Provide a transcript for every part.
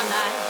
I'm not.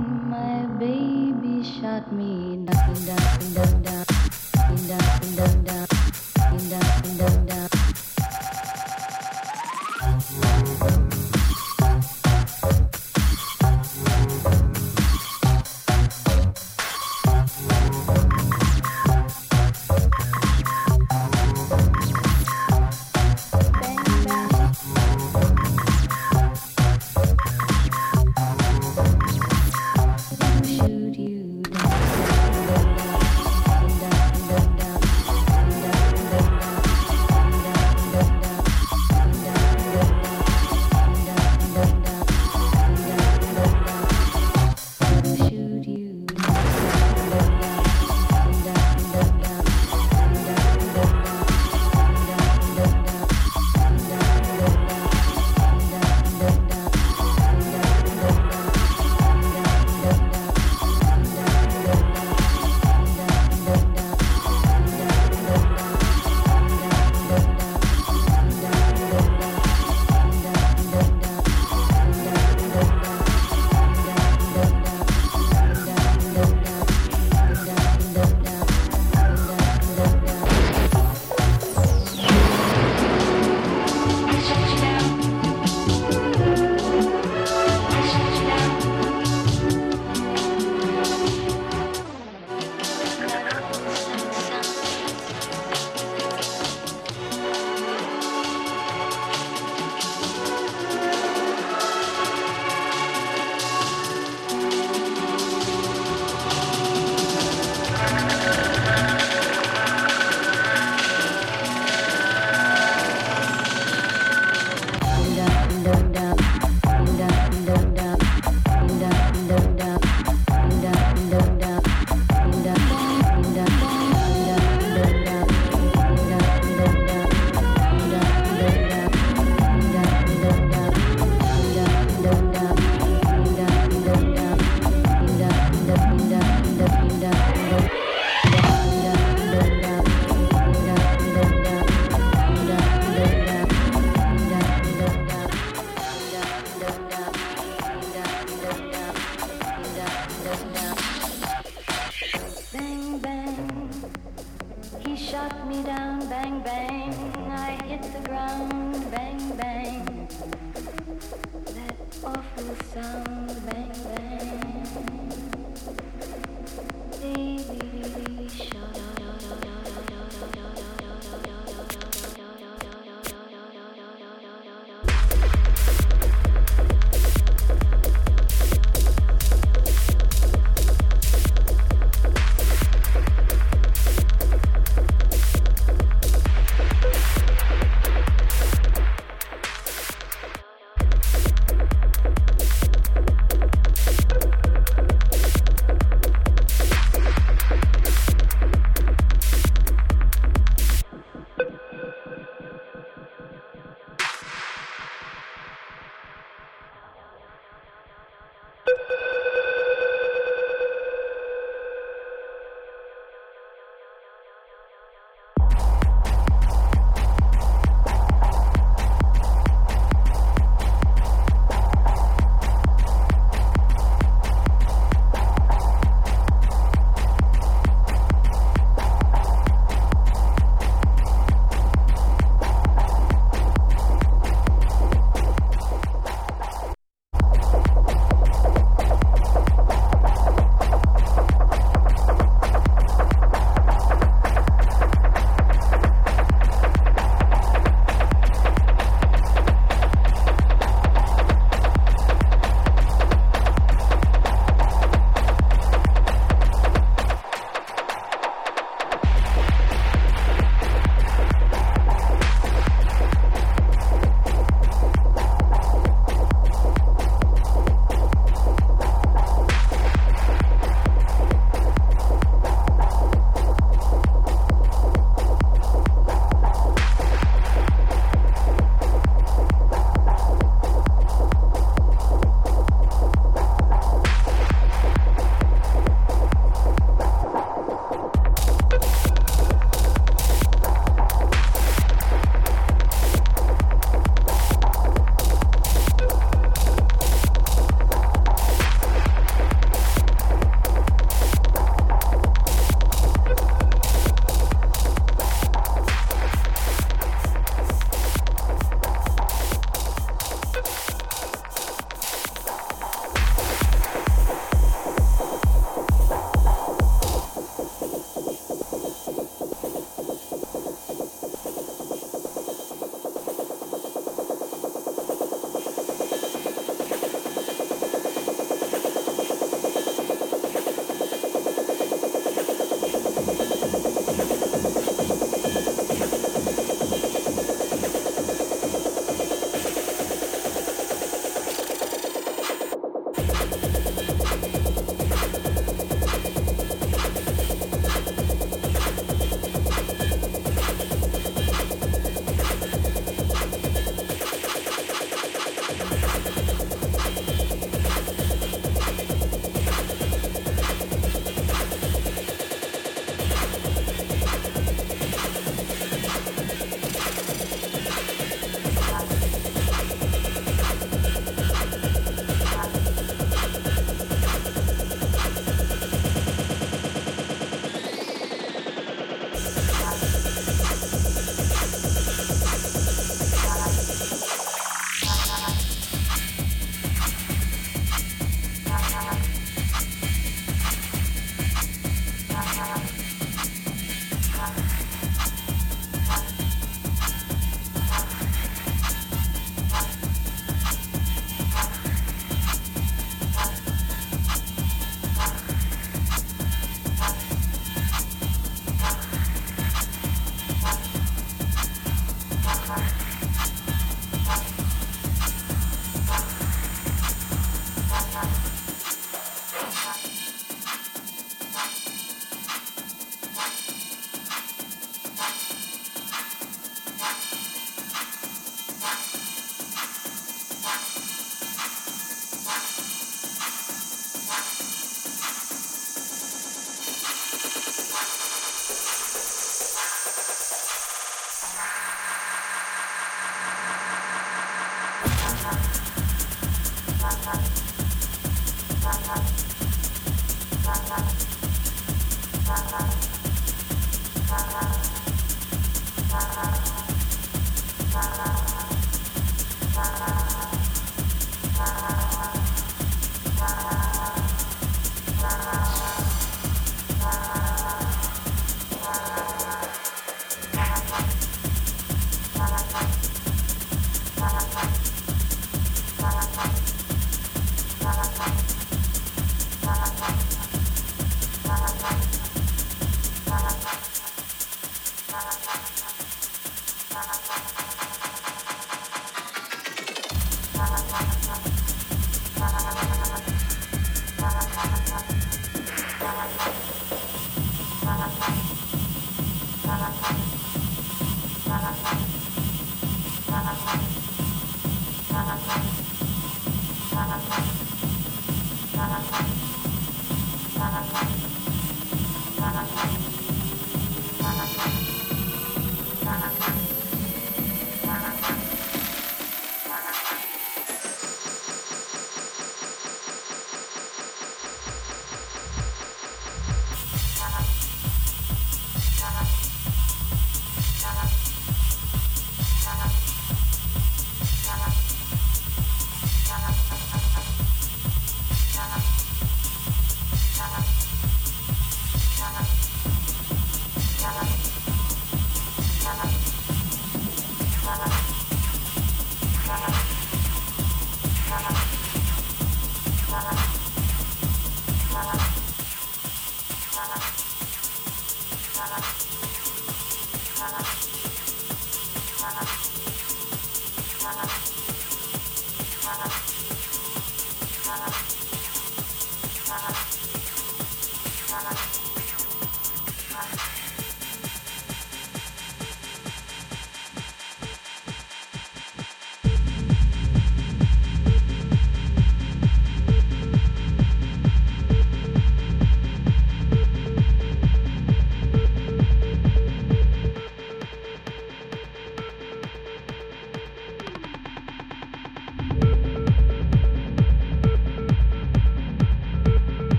My baby shot me. Down, down, down, knock me down, bang, bang. I hit the ground, bang, bang. That awful sound.